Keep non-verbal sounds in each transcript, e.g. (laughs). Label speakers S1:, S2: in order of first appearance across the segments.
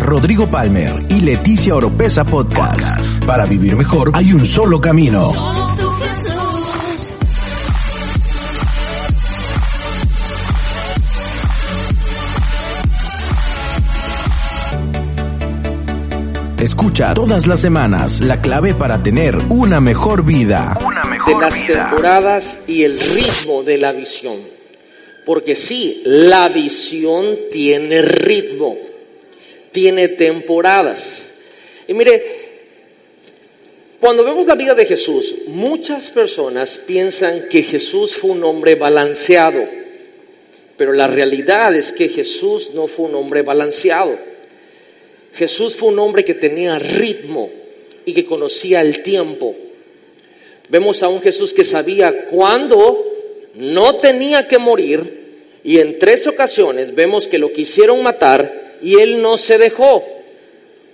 S1: Rodrigo Palmer y Leticia Oropesa Podcast. Para vivir mejor hay un solo camino. Escucha todas las semanas la clave para tener una mejor vida.
S2: de las temporadas y el ritmo de la visión. Porque sí, la visión tiene ritmo, tiene temporadas. Y mire, cuando vemos la vida de Jesús, muchas personas piensan que Jesús fue un hombre balanceado, pero la realidad es que Jesús no fue un hombre balanceado. Jesús fue un hombre que tenía ritmo y que conocía el tiempo. Vemos a un Jesús que sabía cuándo no tenía que morir y en tres ocasiones vemos que lo quisieron matar y él no se dejó.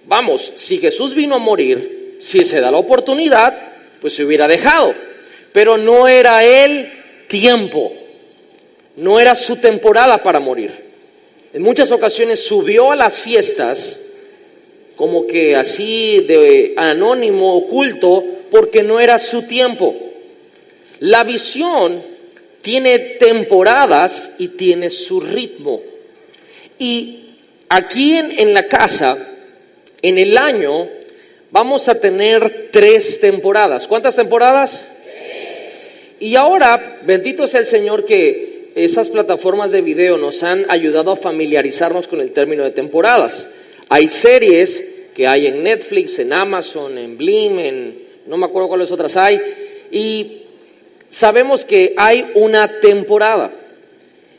S2: Vamos, si Jesús vino a morir, si se da la oportunidad, pues se hubiera dejado. Pero no era él tiempo, no era su temporada para morir. En muchas ocasiones subió a las fiestas como que así de anónimo, oculto, porque no era su tiempo. La visión tiene temporadas y tiene su ritmo. Y aquí en, la casa, en el año, vamos a tener tres temporadas. ¿Cuántas temporadas? Y ahora, bendito sea el Señor que esas plataformas de video nos han ayudado a familiarizarnos con el término de temporadas. Hay series que hay en Netflix, en Amazon, en Blim, en no me acuerdo cuáles otras hay, y sabemos que hay una temporada.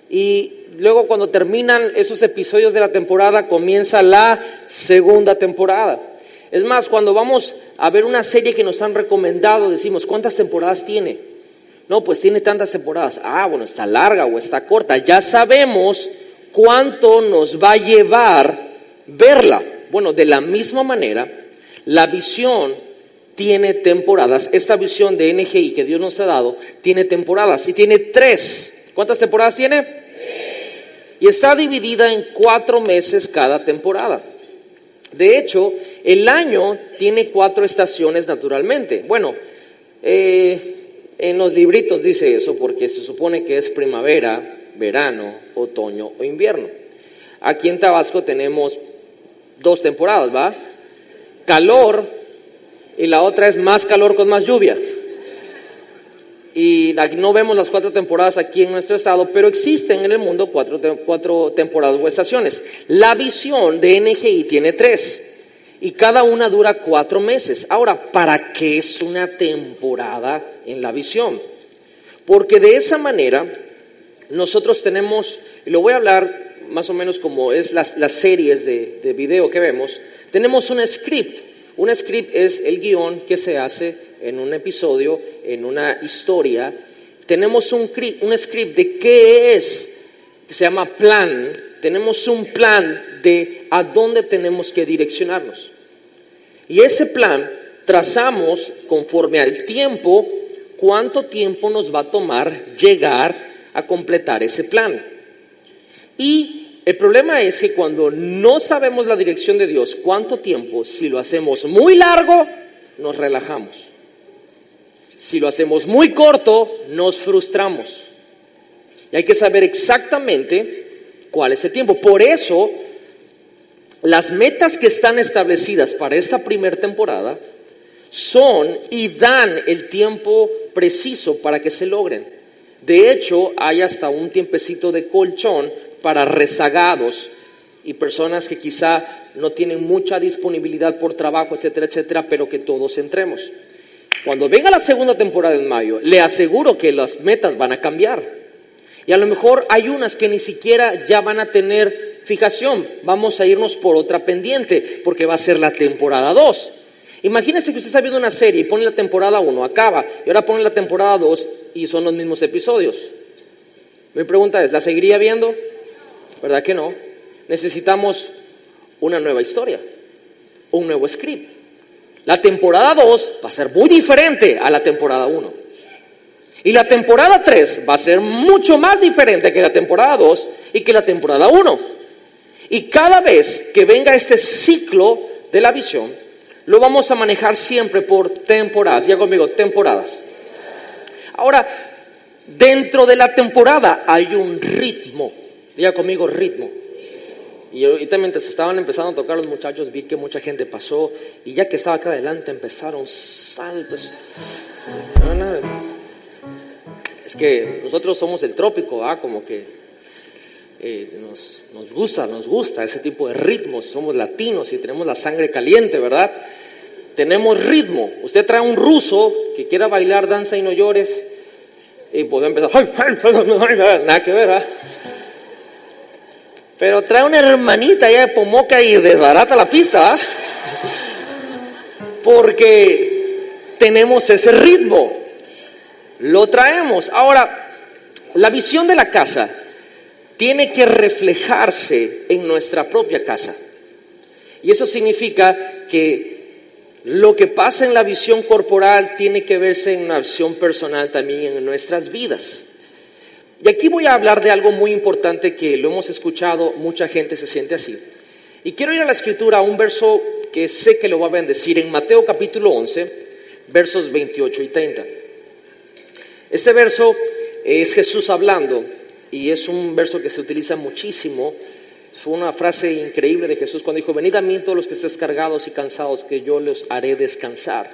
S2: Y luego cuando terminan esos episodios de la temporada comienza la segunda temporada. Es más, cuando vamos a ver una serie que nos han recomendado, decimos, ¿cuántas temporadas tiene? No, pues tiene tantas temporadas. Ah, bueno, está larga o está corta. Ya sabemos cuánto nos va a llevar verla. Bueno, de la misma manera, la visión tiene temporadas. Esta visión de NGI que Dios nos ha dado tiene temporadas y tiene tres. ¿Cuántas temporadas tiene? Y está dividida en cuatro meses cada temporada. De hecho, el año tiene cuatro estaciones naturalmente. Bueno, eh, en los libritos dice eso porque se supone que es primavera, verano, otoño o invierno. Aquí en Tabasco tenemos dos temporadas, ¿va? Calor y la otra es más calor con más lluvia. Y no vemos las cuatro temporadas aquí en nuestro estado, pero existen en el mundo cuatro, cuatro temporadas o estaciones. La visión de NGI tiene tres y cada una dura cuatro meses. Ahora, ¿para qué es una temporada en la visión? Porque de esa manera nosotros tenemos, y lo voy a hablar más o menos como es las, las series de, de video que vemos, tenemos un script. Un script es el guion que se hace en un episodio, en una historia. Tenemos un, un script de qué es, que se llama plan. Tenemos un plan de a dónde tenemos que direccionarnos. Y ese plan trazamos conforme al tiempo, cuánto tiempo nos va a tomar llegar a completar ese plan. Y el problema es que cuando no sabemos la dirección de Dios, cuánto tiempo, si lo hacemos muy largo, nos relajamos. Si lo hacemos muy corto, nos frustramos. Y hay que saber exactamente cuál es el tiempo. Por eso, las metas que están establecidas para esta primera temporada son y dan el tiempo preciso para que se logren. De hecho, hay hasta un tiempecito de colchón para rezagados y personas que quizá no tienen mucha disponibilidad por trabajo, etcétera, etcétera, pero que todos entremos. Cuando venga la segunda temporada en mayo, le aseguro que las metas van a cambiar. Y a lo mejor hay unas que ni siquiera ya van a tener fijación, vamos a irnos por otra pendiente, porque va a ser la temporada 2. Imagínense que usted está viendo una serie y pone la temporada 1, acaba, y ahora pone la temporada 2 y son los mismos episodios. Mi pregunta es, ¿la seguiría viendo? ¿Verdad que no? Necesitamos una nueva historia, un nuevo script. La temporada 2 va a ser muy diferente a la temporada 1. Y la temporada 3 va a ser mucho más diferente que la temporada 2 y que la temporada 1. Y cada vez que venga este ciclo de la visión, lo vamos a manejar siempre por temporadas. Ya conmigo, temporadas. Ahora, dentro de la temporada hay un ritmo. Diga conmigo, ritmo. Y ahorita mientras estaban empezando a tocar los muchachos, vi que mucha gente pasó. Y ya que estaba acá adelante, empezaron saltos. Es que nosotros somos el trópico, ¿ah? Como que eh, nos, nos gusta, nos gusta ese tipo de ritmos. Somos latinos y tenemos la sangre caliente, ¿verdad? Tenemos ritmo. Usted trae un ruso que quiera bailar danza y no llores y puede empezar, nada que ver, ¿ah? Pero trae una hermanita ya de Pomoca y desbarata la pista. Porque tenemos ese ritmo. Lo traemos. Ahora, la visión de la casa tiene que reflejarse en nuestra propia casa. Y eso significa que lo que pasa en la visión corporal tiene que verse en una visión personal también en nuestras vidas. Y aquí voy a hablar de algo muy importante que lo hemos escuchado, mucha gente se siente así. Y quiero ir a la escritura a un verso que sé que lo va a bendecir en Mateo capítulo 11, versos 28 y 30. Este verso es Jesús hablando y es un verso que se utiliza muchísimo. Fue una frase increíble de Jesús cuando dijo, venid a mí todos los que estéis cargados y cansados, que yo los haré descansar.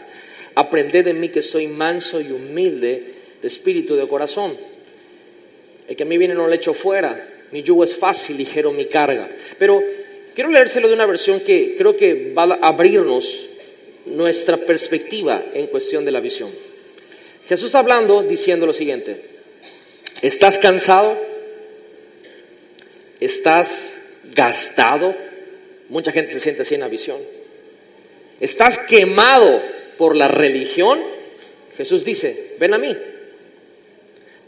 S2: Aprended de mí que soy manso y humilde de espíritu y de corazón el que a mí viene no le echo fuera. Mi yugo es fácil, ligero mi carga. Pero quiero leérselo de una versión que creo que va a abrirnos nuestra perspectiva en cuestión de la visión. Jesús hablando diciendo lo siguiente, ¿estás cansado? ¿Estás gastado? Mucha gente se siente así en la visión. ¿Estás quemado por la religión? Jesús dice, ven a mí,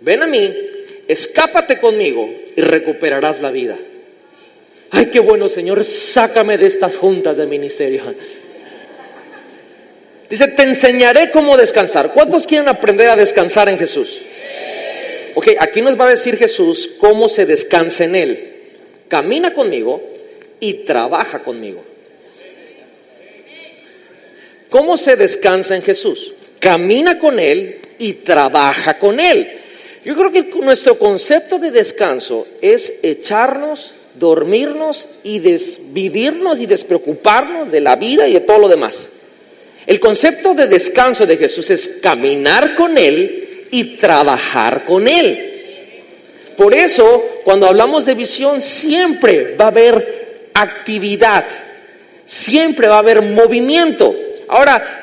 S2: ven a mí escápate conmigo y recuperarás la vida. Ay, qué bueno, Señor, sácame de estas juntas de ministerio. Dice, te enseñaré cómo descansar. ¿Cuántos quieren aprender a descansar en Jesús? Ok, aquí nos va a decir Jesús cómo se descansa en Él. Camina conmigo y trabaja conmigo. ¿Cómo se descansa en Jesús? Camina con Él y trabaja con Él. Yo creo que nuestro concepto de descanso es echarnos, dormirnos y desvivirnos y despreocuparnos de la vida y de todo lo demás. El concepto de descanso de Jesús es caminar con Él y trabajar con Él. Por eso, cuando hablamos de visión, siempre va a haber actividad, siempre va a haber movimiento. Ahora,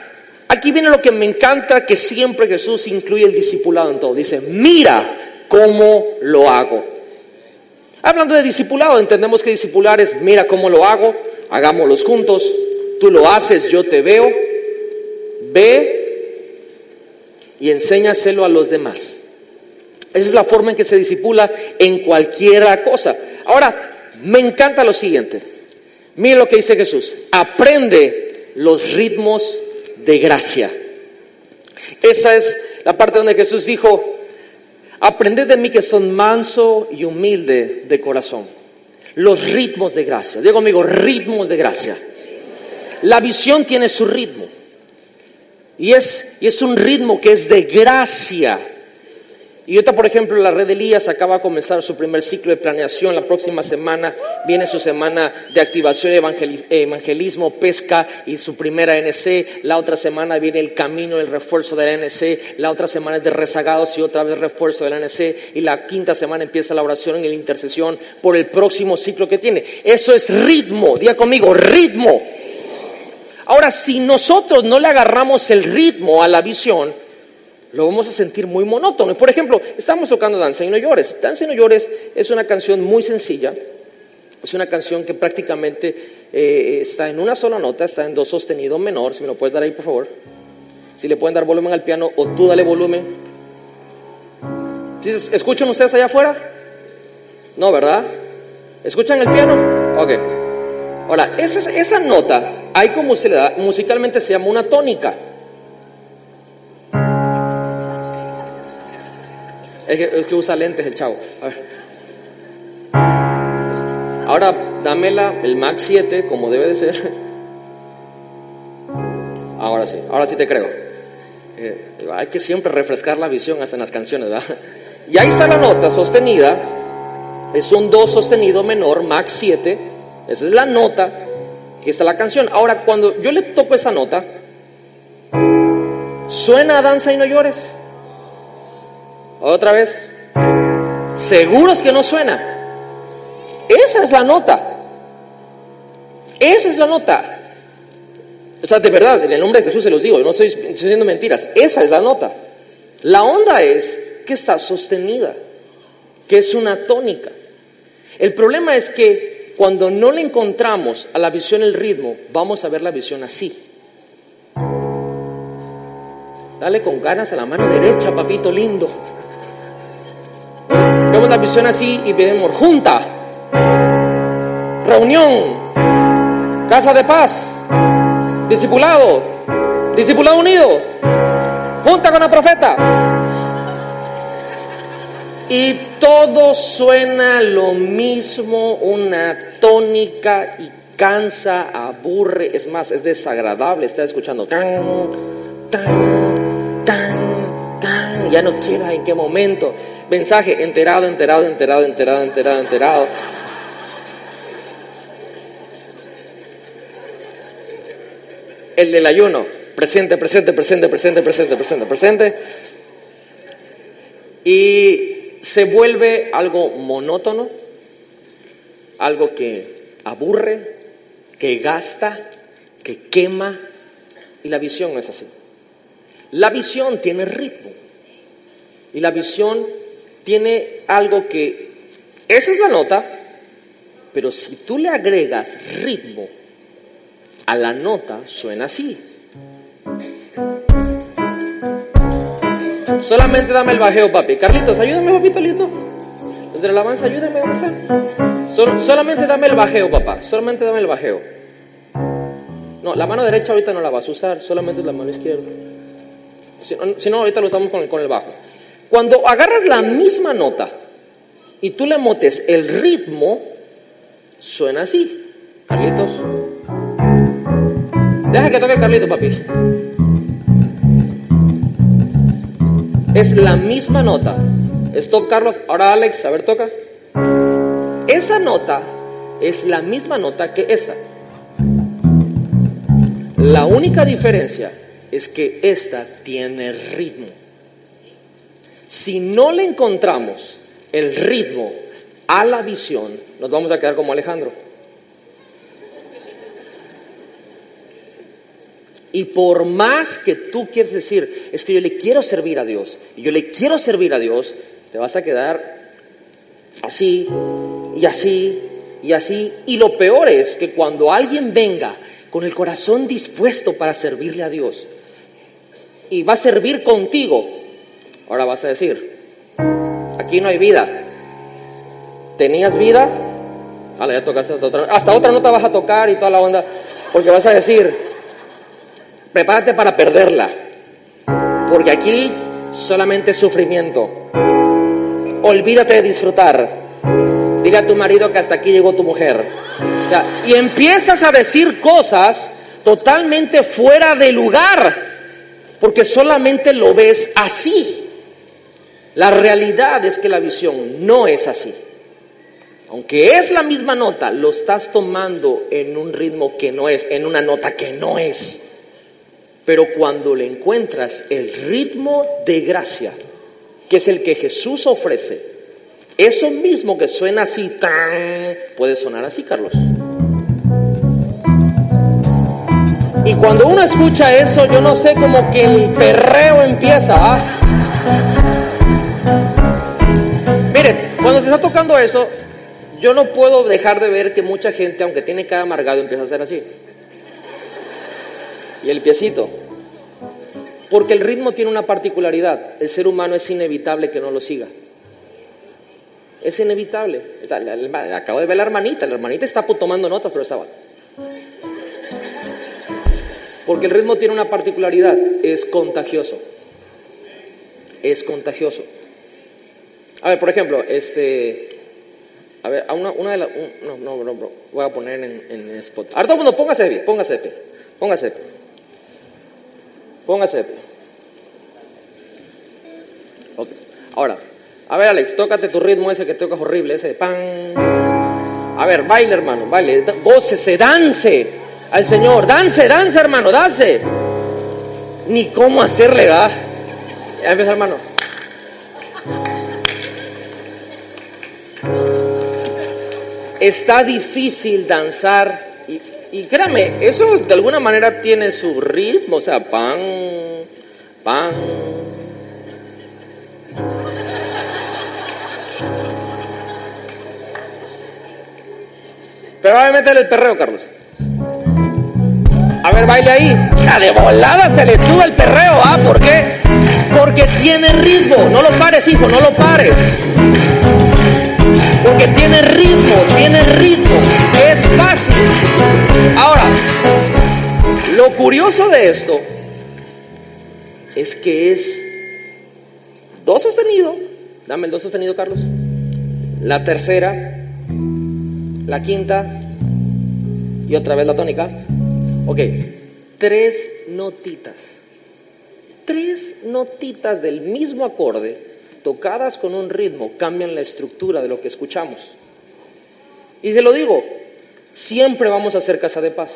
S2: Aquí viene lo que me encanta, que siempre Jesús incluye el discipulado en todo. Dice, mira cómo lo hago. Hablando de discipulado, entendemos que discipular es, mira cómo lo hago, hagámoslos juntos, tú lo haces, yo te veo, ve y enséñaselo a los demás. Esa es la forma en que se disipula en cualquier cosa. Ahora, me encanta lo siguiente. Mira lo que dice Jesús. Aprende los ritmos de gracia. Esa es la parte donde Jesús dijo, aprended de mí que son manso y humilde de corazón. Los ritmos de gracia. Digo amigo, ritmos de gracia. La visión tiene su ritmo. Y es, y es un ritmo que es de gracia. Y ahorita, por ejemplo, la red Elías acaba de comenzar su primer ciclo de planeación. La próxima semana viene su semana de activación, evangelismo, pesca y su primera NC. La otra semana viene el camino, el refuerzo de la NC. La otra semana es de rezagados y otra vez refuerzo de la NC. Y la quinta semana empieza la oración y la intercesión por el próximo ciclo que tiene. Eso es ritmo. Diga conmigo, ritmo. Ahora, si nosotros no le agarramos el ritmo a la visión, lo vamos a sentir muy monótono. Por ejemplo, estamos tocando Danza y no llores. Danza y no llores es una canción muy sencilla Es una canción que prácticamente eh, está en una sola nota, está en do sostenido menor. Si me lo puedes dar ahí, por favor. Si le pueden dar volumen al piano o tú dale volumen. ¿Sí, ¿Escuchan ustedes allá afuera? No, ¿verdad? ¿Escuchan el piano? Ok. Ahora, esa, esa nota, hay como se le da, musicalmente se llama una tónica. Es que, que usa lentes el chavo. A ver. Ahora dámela el Max 7 como debe de ser. Ahora sí, ahora sí te creo. Eh, hay que siempre refrescar la visión hasta en las canciones, ¿verdad? Y ahí está la nota sostenida. Es un do sostenido menor, Max 7. Esa es la nota que está la canción. Ahora, cuando yo le toco esa nota, suena a danza y no llores. Otra vez. Seguros que no suena. Esa es la nota. Esa es la nota. O sea, de verdad, en el nombre de Jesús se los digo, no estoy diciendo mentiras. Esa es la nota. La onda es que está sostenida, que es una tónica. El problema es que cuando no le encontramos a la visión el ritmo, vamos a ver la visión así. Dale con ganas a la mano derecha, papito lindo. Vemos la visión así y vemos junta reunión, casa de paz, discipulado, discipulado unido, junta con el profeta. Y todo suena lo mismo, una tónica y cansa, aburre, es más, es desagradable estar escuchando tan, tan, tan, tan, ya no quiera en qué momento. Mensaje enterado, enterado, enterado, enterado, enterado, enterado. el del ayuno, presente, presente, presente, presente, presente, presente, presente. Y se vuelve algo monótono, algo que aburre, que gasta, que quema, y la visión no es así. La visión tiene ritmo, y la visión tiene algo que, esa es la nota, pero si tú le agregas ritmo, a la nota suena así. Solamente dame el bajeo, papi. Carlitos, ayúdame, papito lindo. De la alabanza, ayúdame avanzar. solamente dame el bajeo, papá. Solamente dame el bajeo. No, la mano derecha ahorita no la vas a usar, solamente la mano izquierda. Si, no, ahorita lo usamos con con el bajo. Cuando agarras la misma nota y tú le motes el ritmo, suena así. Carlitos. Deja que toque Carlito, papi. Es la misma nota. Stop, Carlos. Ahora, Alex, a ver, toca. Esa nota es la misma nota que esta. La única diferencia es que esta tiene ritmo. Si no le encontramos el ritmo a la visión, nos vamos a quedar como Alejandro. Y por más que tú quieres decir, es que yo le quiero servir a Dios, y yo le quiero servir a Dios, te vas a quedar así y así y así. Y lo peor es que cuando alguien venga con el corazón dispuesto para servirle a Dios y va a servir contigo, ahora vas a decir, aquí no hay vida. ¿Tenías vida? ya tocaste hasta otra, hasta otra nota vas a tocar y toda la onda, porque vas a decir, prepárate para perderla, porque aquí solamente sufrimiento. Olvídate de disfrutar. Diga a tu marido que hasta aquí llegó tu mujer. Y empiezas a decir cosas totalmente fuera de lugar, porque solamente lo ves así. La realidad es que la visión no es así. Aunque es la misma nota, lo estás tomando en un ritmo que no es, en una nota que no es. Pero cuando le encuentras el ritmo de gracia, que es el que Jesús ofrece, eso mismo que suena así, tan, puede sonar así, Carlos. Y cuando uno escucha eso, yo no sé, como que el perreo empieza. ¿ah? Cuando se está tocando eso, yo no puedo dejar de ver que mucha gente, aunque tiene cada amargado, empieza a hacer así. Y el piecito. Porque el ritmo tiene una particularidad. El ser humano es inevitable que no lo siga. Es inevitable. Acabo de ver la hermanita. La hermanita está tomando notas, pero estaba. Porque el ritmo tiene una particularidad. Es contagioso. Es contagioso. A ver, por ejemplo, este. A ver, a una, una de las. no, no, no, voy a poner en, en spot. Ahora todo el mundo, póngase de pie, póngase de pie. Póngase de. Póngase de. Okay. Ahora, a ver, Alex, tócate tu ritmo ese que tocas horrible, ese pan. A ver, baile, hermano, baile. se dance al Señor. Dance, dance, hermano, dance. Ni cómo hacerle, da. Ya empieza, hermano. Está difícil danzar y, y créame, eso de alguna manera tiene su ritmo, o sea, pan, pan. Pero va a meterle el perreo, Carlos. A ver, baile ahí. Ya de volada se le sube el perreo, ¿ah? ¿Por qué? Porque tiene ritmo. No lo pares, hijo, no lo pares. Porque tiene ritmo, tiene ritmo. Es fácil. Ahora, lo curioso de esto es que es do sostenido. Dame el do sostenido, Carlos. La tercera, la quinta y otra vez la tónica. Ok, tres notitas. Tres notitas del mismo acorde, tocadas con un ritmo, cambian la estructura de lo que escuchamos. Y se lo digo, siempre vamos a hacer casa de paz.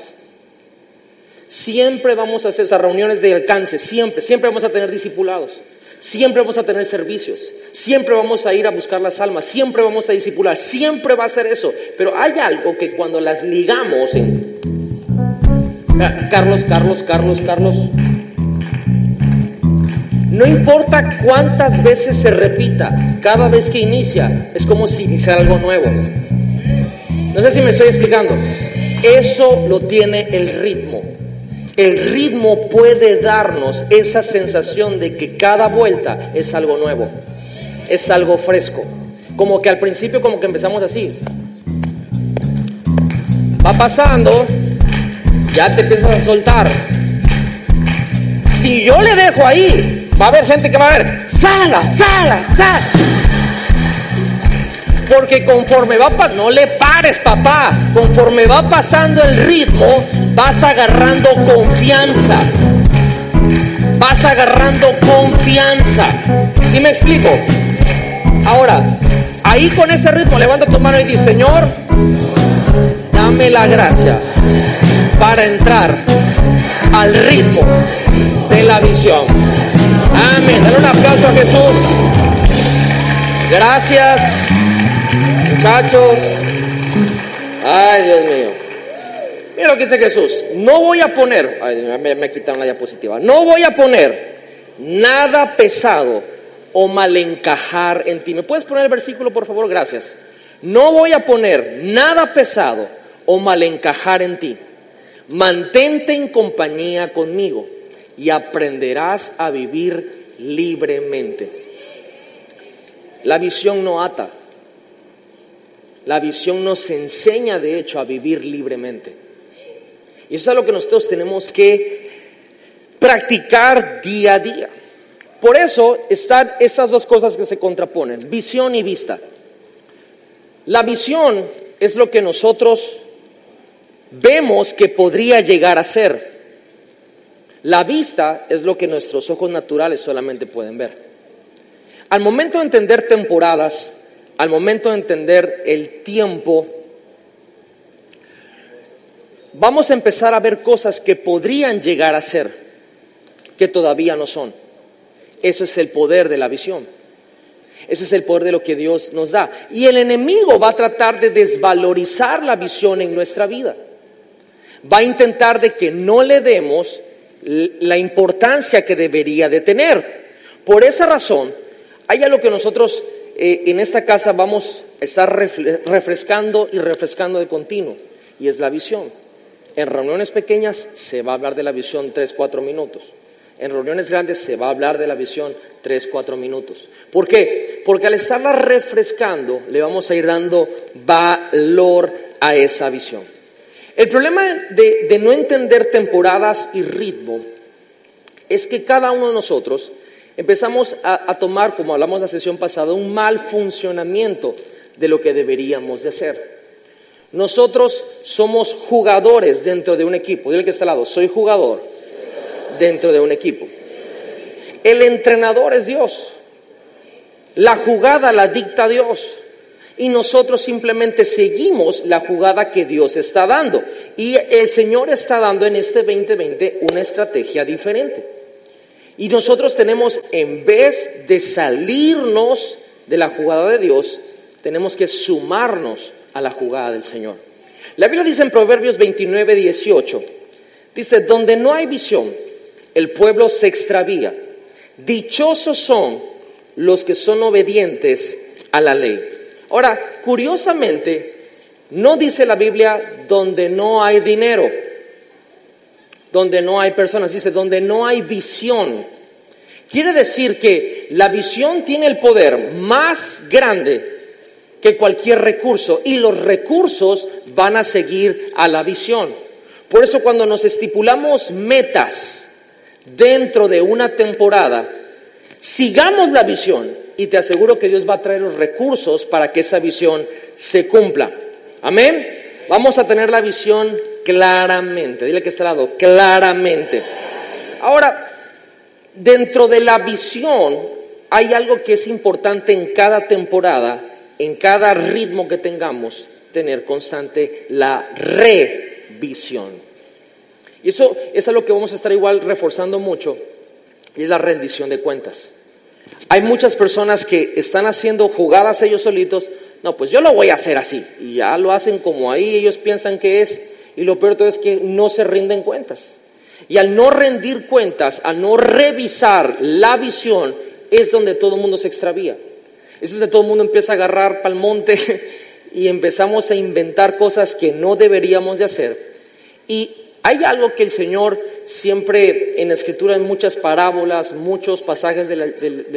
S2: Siempre vamos a hacer esas reuniones de alcance, siempre, siempre vamos a tener discipulados. Siempre vamos a tener servicios, siempre vamos a ir a buscar las almas, siempre vamos a discipular, siempre va a ser eso. Pero hay algo que cuando las ligamos en... Carlos, Carlos, Carlos, Carlos. No importa cuántas veces se repita, cada vez que inicia, es como si iniciara algo nuevo. No sé si me estoy explicando. Eso lo tiene el ritmo. El ritmo puede darnos esa sensación de que cada vuelta es algo nuevo, es algo fresco. Como que al principio como que empezamos así. Va pasando, ya te empiezas a soltar. Si yo le dejo ahí, va a haber gente que va a ver, sala, sala, sala. Porque conforme va, no le pares papá, conforme va pasando el ritmo, vas agarrando confianza. Vas agarrando confianza. ¿Sí me explico? Ahora, ahí con ese ritmo, levanta tu mano y dice, Señor, dame la gracia para entrar al ritmo de la visión. Amén. Dale un aplauso a Jesús. Gracias. Muchachos, ay Dios mío. Mira lo que dice Jesús. No voy a poner, ay, me, me quitaron la diapositiva. No voy a poner nada pesado o mal encajar en ti. ¿Me puedes poner el versículo, por favor? Gracias. No voy a poner nada pesado o mal encajar en ti. Mantente en compañía conmigo y aprenderás a vivir libremente. La visión no ata, la visión nos enseña, de hecho, a vivir libremente. Y eso es lo que nosotros tenemos que practicar día a día. Por eso están estas dos cosas que se contraponen, visión y vista. La visión es lo que nosotros vemos que podría llegar a ser. La vista es lo que nuestros ojos naturales solamente pueden ver. Al momento de entender temporadas, al momento de entender el tiempo, vamos a empezar a ver cosas que podrían llegar a ser, que todavía no son. Eso es el poder de la visión. Ese es el poder de lo que Dios nos da. Y el enemigo va a tratar de desvalorizar la visión en nuestra vida. Va a intentar de que no le demos la importancia que debería de tener. Por esa razón, hay algo que nosotros eh, en esta casa vamos está refrescando y refrescando de continuo, y es la visión. En reuniones pequeñas se va a hablar de la visión tres, cuatro minutos. En reuniones grandes se va a hablar de la visión tres, cuatro minutos. ¿Por qué? Porque al estarla refrescando le vamos a ir dando valor a esa visión. El problema de, no entender temporadas y ritmo es que cada uno de nosotros empezamos a, tomar, como hablamos la sesión pasada, un mal funcionamiento de lo que deberíamos de hacer. Nosotros somos jugadores dentro de un equipo. Dile que está al lado, soy jugador dentro de un equipo. El entrenador es Dios. La jugada la dicta Dios. Y nosotros simplemente seguimos la jugada que Dios está dando. Y el Señor está dando en este 2020 una estrategia diferente. Y nosotros tenemos, en vez de salirnos de la jugada de Dios, tenemos que sumarnos a la jugada del Señor. La Biblia dice en Proverbios 29, 18, dice, donde no hay visión, el pueblo se extravía. Dichosos son los que son obedientes a la ley. Ahora, curiosamente, no dice la Biblia donde no hay dinero donde no hay personas, dice, donde no hay visión. Quiere decir que la visión tiene el poder más grande que cualquier recurso y los recursos van a seguir a la visión. Por eso cuando nos estipulamos metas dentro de una temporada, sigamos la visión y te aseguro que Dios va a traer los recursos para que esa visión se cumpla. Amén. Vamos a tener la visión claramente. Dile que está al lado, claramente. Ahora, dentro de la visión hay algo que es importante en cada temporada, en cada ritmo que tengamos, tener constante la revisión. Y eso, es lo que vamos a estar igual reforzando mucho, y es la rendición de cuentas. Hay muchas personas que están haciendo jugadas ellos solitos, no, pues yo lo voy a hacer así, y ya lo hacen como ahí ellos piensan que es, y lo peor todo es que no se rinden cuentas. Y al no rendir cuentas, al no revisar la visión, es donde todo el mundo se extravía. Es donde todo el mundo empieza a agarrar pal monte (laughs) y empezamos a inventar cosas que no deberíamos de hacer. Y hay algo que el Señor siempre en la Escritura, en muchas parábolas, muchos pasajes de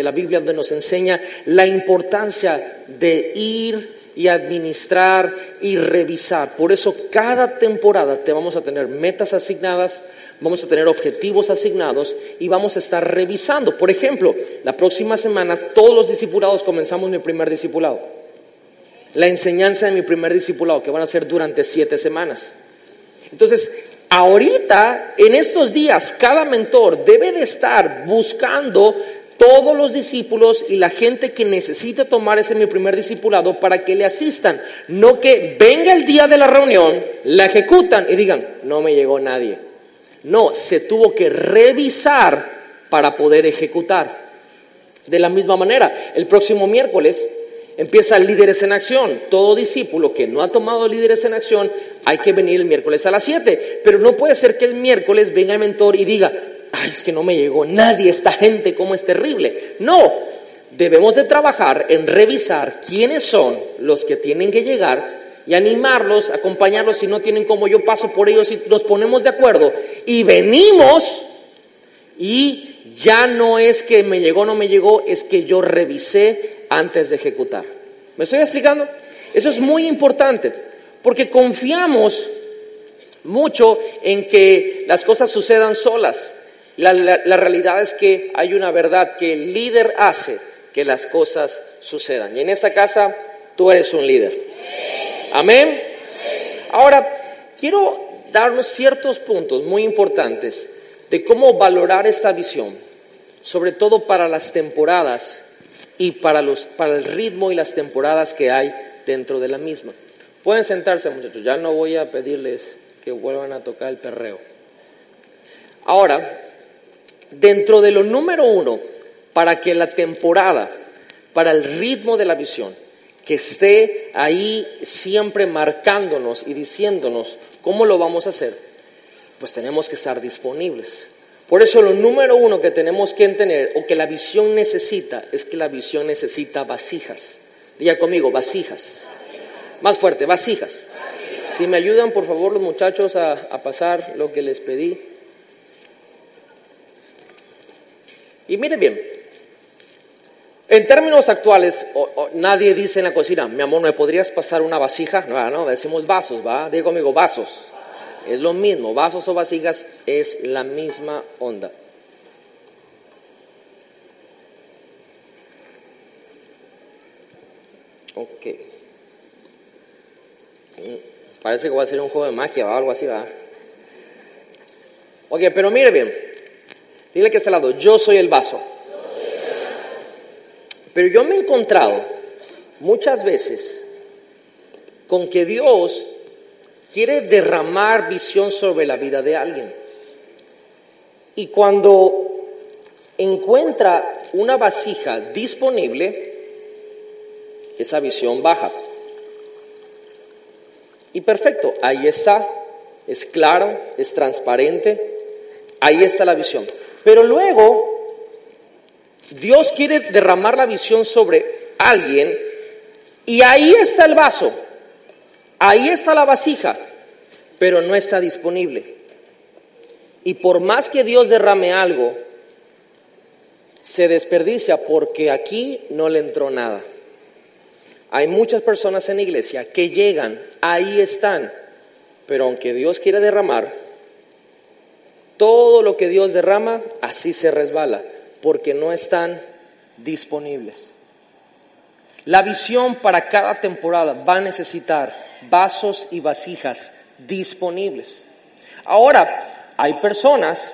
S2: la, Biblia donde nos enseña la importancia de ir y administrar y revisar. Por eso cada temporada te vamos a tener metas asignadas, vamos a tener objetivos asignados y vamos a estar revisando. Por ejemplo, la próxima semana todos los discipulados comenzamos mi primer discipulado. La enseñanza de mi primer discipulado, que van a ser durante siete semanas. Entonces, ahorita, en estos días, cada mentor debe de estar buscando todos los discípulos y la gente que necesita tomar ese mi primer discipulado para que le asistan. No que venga el día de la reunión, la ejecutan y digan, no me llegó nadie. No, se tuvo que revisar para poder ejecutar. De la misma manera, el próximo miércoles empieza Líderes en Acción. Todo discípulo que no ha tomado Líderes en Acción, hay que venir el miércoles a las 7. Pero no puede ser que el miércoles venga el mentor y diga, ay, es que no me llegó nadie, esta gente, cómo es terrible. No, debemos de trabajar en revisar quiénes son los que tienen que llegar y animarlos, acompañarlos si no tienen como yo paso por ellos y nos ponemos de acuerdo y venimos y ya no es que me llegó no me llegó, es que yo revisé antes de ejecutar. ¿Me estoy explicando? Eso es muy importante porque confiamos mucho en que las cosas sucedan solas. La, realidad es que hay una verdad que el líder hace que las cosas sucedan. Y en esta casa tú eres un líder. Amén. Ahora, quiero darnos ciertos puntos muy importantes de cómo valorar esta visión, sobre todo para las temporadas y para, los, para el ritmo y las temporadas que hay dentro de la misma. Pueden sentarse, muchachos, ya no voy a pedirles que vuelvan a tocar el perreo. Ahora, dentro de lo número uno, para que la temporada, para el ritmo de la visión, que esté ahí siempre marcándonos y diciéndonos cómo lo vamos a hacer, pues tenemos que estar disponibles. Por eso lo número uno que tenemos que entender o que la visión necesita es que la visión necesita vasijas. Diga conmigo, vasijas. Más fuerte, vasijas. Si me ayudan, por favor, los muchachos a, a pasar lo que les pedí. Y mire bien, en términos actuales, nadie dice en la cocina, mi amor, ¿me podrías pasar una vasija? No, no, decimos vasos, ¿va? Diga conmigo, vasos. Es lo mismo, vasos o vasijas es la misma onda. Ok. Mm, parece que va a ser un juego de magia o algo así, ¿va? Ok, pero mire bien. Dile que está al lado, yo soy el vaso. Pero yo me he encontrado muchas veces con que Dios quiere derramar visión sobre la vida de alguien. Y cuando encuentra una vasija disponible, esa visión baja. Y perfecto, ahí está, es claro, es transparente, ahí está la visión. Pero luego Dios quiere derramar la visión sobre alguien y ahí está el vaso, ahí está la vasija, pero no está disponible. Y por más que Dios derrame algo, se desperdicia porque aquí no le entró nada. Hay muchas personas en la iglesia que llegan, ahí están, pero aunque Dios quiere derramar, todo lo que Dios derrama, así se resbala, porque no están disponibles. La visión para cada temporada va a necesitar vasos y vasijas disponibles. Ahora, hay personas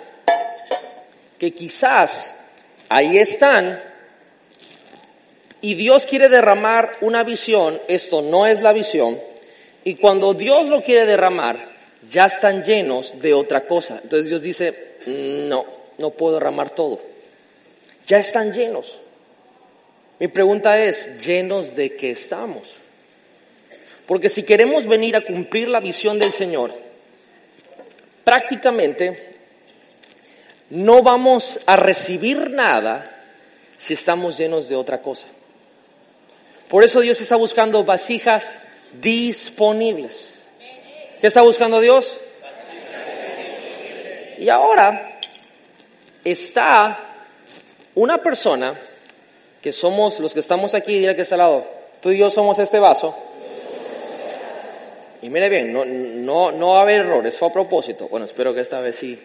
S2: que quizás ahí están y Dios quiere derramar una visión, esto no es la visión, y cuando Dios lo quiere derramar, ya están llenos de otra cosa. Entonces Dios dice, no, no puedo derramar todo. Ya están llenos. Mi pregunta es, ¿llenos de qué estamos? Porque si queremos venir a cumplir la visión del Señor, prácticamente no vamos a recibir nada si estamos llenos de otra cosa. Por eso Dios está buscando vasijas disponibles. ¿Qué está buscando Dios? Y ahora está una persona que somos los que estamos aquí, dirá que está al lado, tú y yo somos este vaso. Y mire bien, no, no, no va a haber errores, fue a propósito. Bueno, espero que esta vez sí.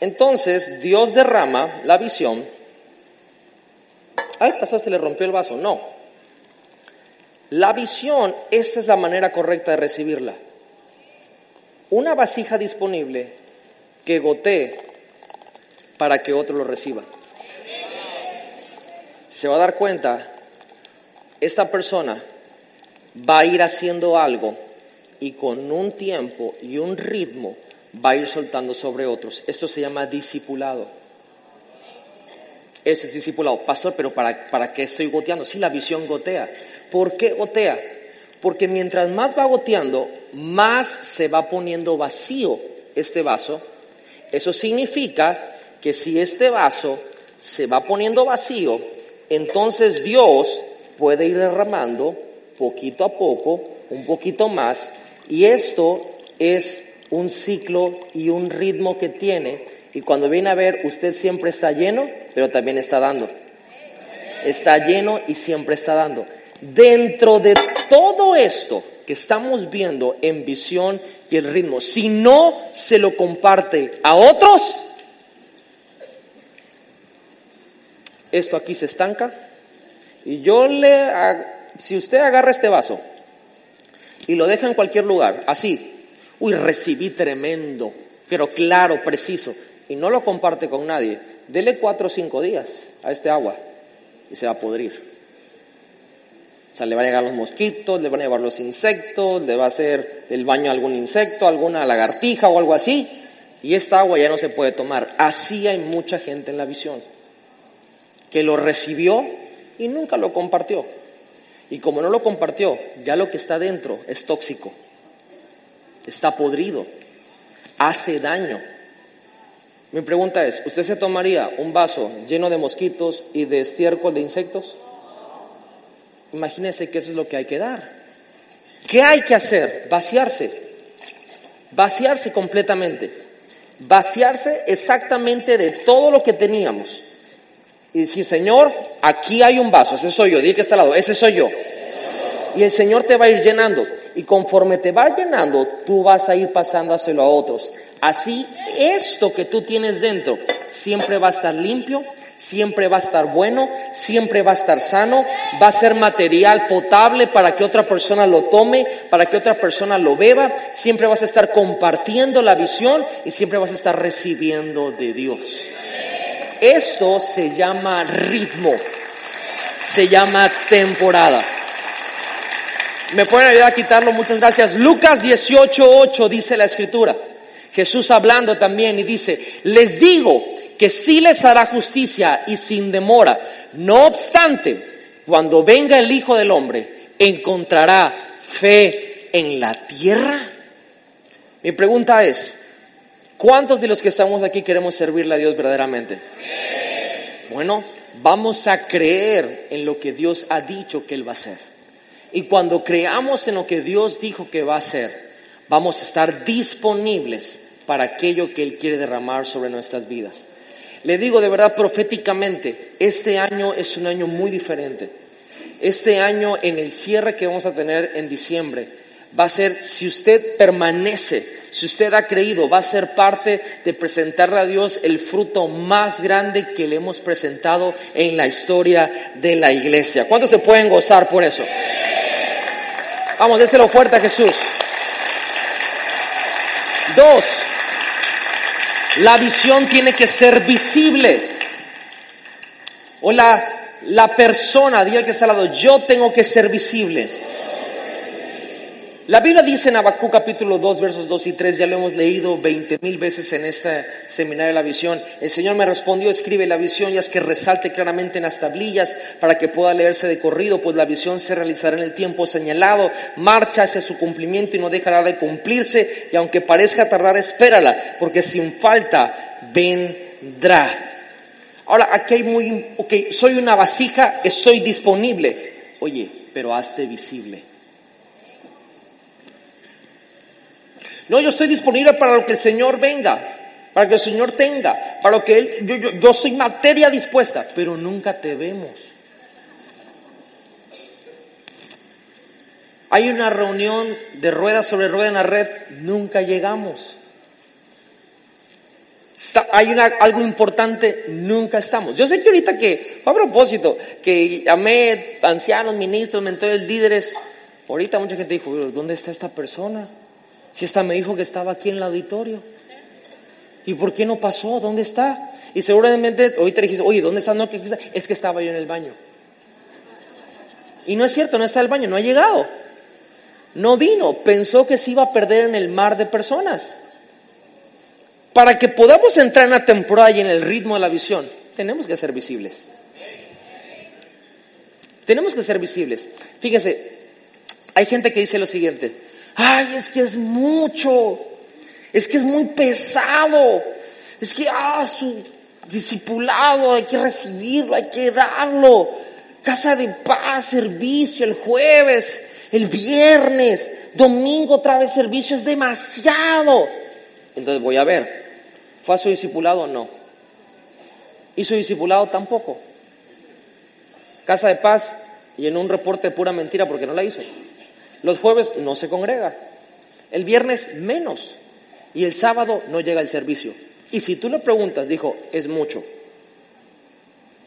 S2: Entonces Dios derrama la visión ay, pasó, se le rompió el vaso. No. La visión, esta es la manera correcta de recibirla. Una vasija disponible que gotee para que otro lo reciba. Se va a dar cuenta, esta persona va a ir haciendo algo y con un tiempo y un ritmo va a ir soltando sobre otros. Esto se llama discipulado. Ese es discipulado. Pastor, pero ¿para, ¿para qué estoy goteando? Sí, la visión gotea. ¿Por qué gotea? Porque mientras más va goteando, más se va poniendo vacío este vaso. Eso significa que si este vaso se va poniendo vacío, entonces Dios puede ir derramando poquito a poco, un poquito más, y esto es un ciclo y un ritmo que tiene y cuando viene a ver, usted siempre está lleno, pero también está dando. Está lleno y siempre está dando. Dentro de todo esto que estamos viendo en visión y el ritmo, si no se lo comparte a otros, esto aquí se estanca. Y yo le, si usted agarra este vaso y lo deja en cualquier lugar, así, uy, recibí tremendo, pero claro, preciso y no lo comparte con nadie, dele cuatro o cinco días a este agua y se va a podrir. O sea, le van a llegar los mosquitos, le van a llevar los insectos, le va a hacer el baño a algún insecto, alguna lagartija o algo así, y esta agua ya no se puede tomar. Así hay mucha gente en la visión que lo recibió y nunca lo compartió. Y como no lo compartió, ya lo que está dentro es tóxico, está podrido, hace daño. Mi pregunta es, ¿usted se tomaría un vaso lleno de mosquitos y de estiércol de insectos? imagínense que eso es lo que hay que dar. ¿Qué hay que hacer? Vaciarse. Vaciarse completamente. Vaciarse exactamente de todo lo que teníamos. Y decir, Señor, aquí hay un vaso, ese soy yo, di que está al lado, ese soy yo. Y el Señor te va a ir llenando. Y conforme te va llenando, tú vas a ir pasándoselo a otros. Así, esto que tú tienes dentro siempre va a estar limpio, siempre va a estar bueno, siempre va a estar sano, va a ser material potable para que otra persona lo tome, para que otra persona lo beba, siempre vas a estar compartiendo la visión y siempre vas a estar recibiendo de Dios. Esto se llama ritmo, se llama temporada. ¿Me pueden ayudar a quitarlo? Muchas gracias. Lucas 18:8 dice la escritura. Jesús hablando también y dice, les digo que sí les hará justicia y sin demora. No obstante, cuando venga el Hijo del Hombre, encontrará fe en la tierra. Mi pregunta es, ¿cuántos de los que estamos aquí queremos servirle a Dios verdaderamente? Bueno, vamos a creer en lo que Dios ha dicho que Él va a hacer. Y cuando creamos en lo que Dios dijo que va a hacer, vamos a estar disponibles para aquello que Él quiere derramar sobre nuestras vidas. Le digo de verdad proféticamente, este año es un año muy diferente. Este año en el cierre que vamos a tener en diciembre va a ser, si usted permanece, si usted ha creído, va a ser parte de presentarle a Dios el fruto más grande que le hemos presentado en la historia de la iglesia. ¿Cuántos se pueden gozar por eso? Vamos, déselo fuerte a Jesús. Dos, la visión tiene que ser visible. O la, persona, diga que está al lado, yo tengo que ser visible. La Biblia dice en Habacuc capítulo 2, versos 2 y 3, ya lo hemos leído 20 mil veces en este seminario de la visión. El Señor me respondió, escribe la visión y es que resalte claramente en las tablillas para que pueda leerse de corrido, pues la visión se realizará en el tiempo señalado, marcha hacia su cumplimiento y no dejará de cumplirse, y aunque parezca tardar, espérala, porque sin falta vendrá. Ahora, aquí hay muy, ok, soy una vasija, estoy disponible. Oye, pero hazte visible. No, yo estoy disponible para lo que el Señor venga, para que el Señor tenga, para lo que Él, yo, yo, yo soy materia dispuesta, pero nunca te vemos. Hay una reunión de ruedas sobre rueda en la red, nunca llegamos. Hay una, algo importante, nunca estamos. Yo sé que ahorita que, a propósito, que llamé ancianos, ministros, mentores, líderes, ahorita mucha gente dijo, ¿dónde está esta persona? Si esta me dijo que estaba aquí en el auditorio. ¿Y por qué no pasó? ¿Dónde está? Y seguramente ahorita dijiste, oye, ¿dónde está? No, es que estaba yo en el baño. Y no es cierto, no está en el baño, no ha llegado. No vino, pensó que se iba a perder en el mar de personas. Para que podamos entrar en la temporada y en el ritmo de la visión, tenemos que ser visibles. Tenemos que ser visibles. Fíjese, hay gente que dice lo siguiente, ay, es que es mucho, es que es muy pesado, es que, ah, su discipulado, hay que recibirlo, hay que darlo, casa de paz, servicio el jueves, el viernes, domingo otra vez servicio, es demasiado. Entonces voy a ver, ¿fue a su discipulado o no? ¿Hizo discipulado tampoco? Casa de paz y en un reporte de pura mentira porque no la hizo. Los jueves no se congrega. El viernes menos. Y el sábado no llega el servicio. Y si tú le preguntas, dijo, es mucho.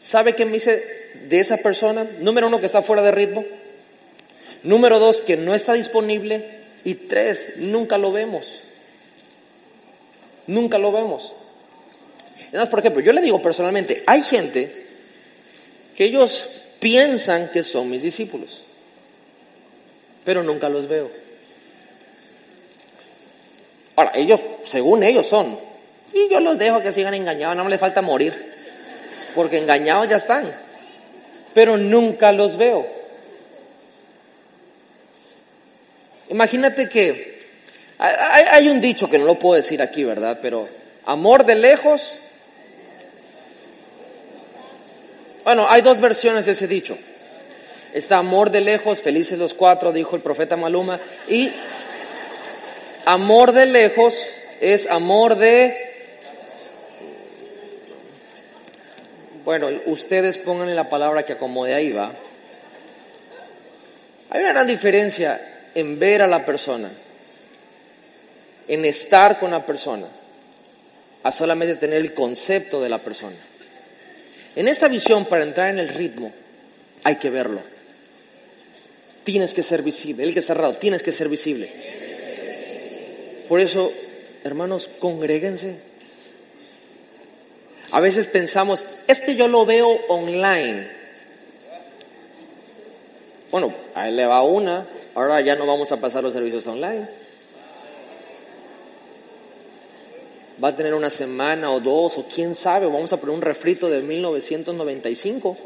S2: ¿Sabe qué me dice de esa persona? Número uno, que está fuera de ritmo. Número dos, que no está disponible. Y tres, nunca lo vemos. Nunca lo vemos. Entonces, por ejemplo, yo le digo personalmente, hay gente que ellos piensan que son mis discípulos pero nunca los veo. Ahora, ellos, según ellos son, y yo los dejo que sigan engañados, no me les falta morir, porque engañados ya están, pero nunca los veo. Imagínate que hay, hay, un dicho que no lo puedo decir aquí, ¿verdad? Pero amor de lejos. Bueno, hay dos versiones de ese dicho. Está amor de lejos, felices los cuatro, dijo el profeta Maluma. Y amor de lejos es amor de... Bueno, ustedes pongan la palabra que acomode ahí, va. Hay una gran diferencia en ver a la persona, en estar con la persona, a solamente tener el concepto de la persona. En esta visión, para entrar en el ritmo, hay que verlo. Tienes que ser visible. El que cerrado, tienes que ser visible. Por eso, hermanos, congréguense. A veces pensamos, este yo lo veo online. Bueno, a él le va una, ahora ya no vamos a pasar los servicios online. Va a tener una semana o dos, o quién sabe, vamos a poner un refrito de 1995.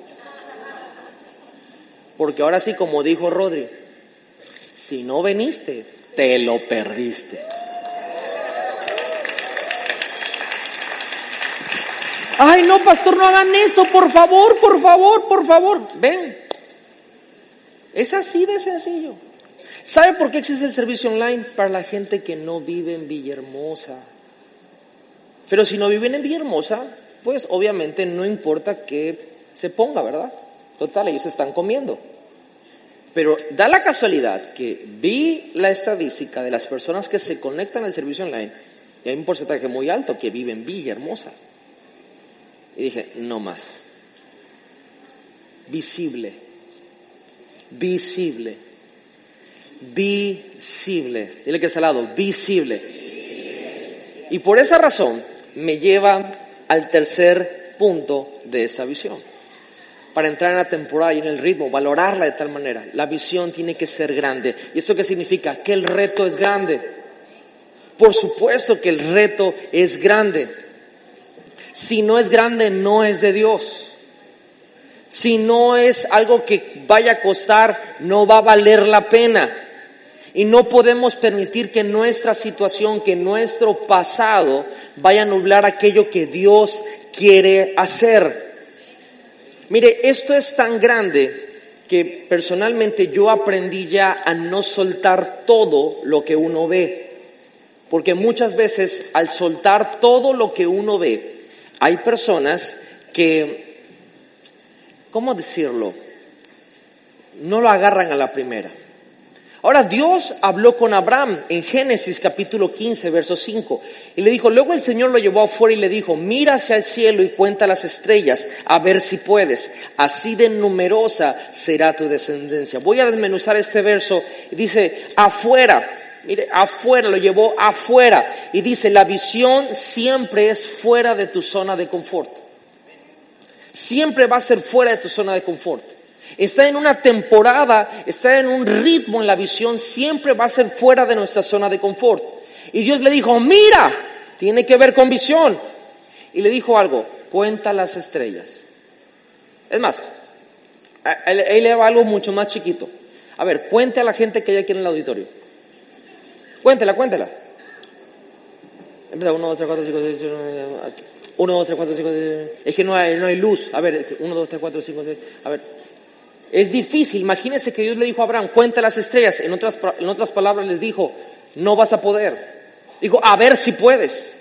S2: Porque ahora sí, como dijo Rodri, si no veniste, te lo perdiste. Ay, no, pastor, no hagan eso, por favor, por favor, por favor. Ven. Es así de sencillo. ¿Sabe por qué existe el servicio online? Para la gente que no vive en Villahermosa. Pero si no viven en Villahermosa, pues obviamente no importa que se ponga, ¿verdad? Total, ellos están comiendo. Pero da la casualidad que vi la estadística de las personas que se conectan al servicio online y hay un porcentaje muy alto que vive en Villahermosa. Y dije, no más. Visible. Visible. Visible. Dile que está al lado, visible. Y por esa razón me lleva al tercer punto de esa visión. Para entrar en la temporada y en el ritmo, valorarla de tal manera. La visión tiene que ser grande. ¿Y esto qué significa? Que el reto es grande. Por supuesto que el reto es grande. Si no es grande, no es de Dios. Si no es algo que vaya a costar, no va a valer la pena. Y no podemos permitir que nuestra situación, que nuestro pasado vaya a nublar aquello que Dios quiere hacer. Mire, esto es tan grande que personalmente yo aprendí ya a no soltar todo lo que uno ve. Porque muchas veces al soltar todo lo que uno ve, hay personas que, ¿cómo decirlo? No lo agarran a la primera. Ahora Dios habló con Abraham en Génesis capítulo 15, verso 5, y le dijo, luego el Señor lo llevó afuera y le dijo, mira hacia el cielo y cuenta las estrellas, a ver si puedes, así de numerosa será tu descendencia. Voy a desmenuzar este verso, y dice, afuera, Mire, afuera, lo llevó afuera. Y dice, la visión siempre es fuera de tu zona de confort. Siempre va a ser fuera de tu zona de confort. Está en una temporada, está en un ritmo en la visión, siempre va a ser fuera de nuestra zona de confort. Y Dios le dijo, mira, tiene que ver con visión. Y le dijo algo, cuenta las estrellas. Es más, él le va algo mucho más chiquito. A ver, cuente a la gente que hay aquí en el auditorio. Cuéntela, cuéntela. Empieza 1, 2, 3, 4, 5, 6, 1, 2, 3, 4, 5, 6. Es que no hay, no hay luz. A ver, 1, 2, 3, 4, 5, 6. A ver. Es difícil. Imagínense que Dios le dijo a Abraham, cuenta las estrellas. En otras, en otras palabras les dijo, no vas a poder. Dijo, a ver si puedes.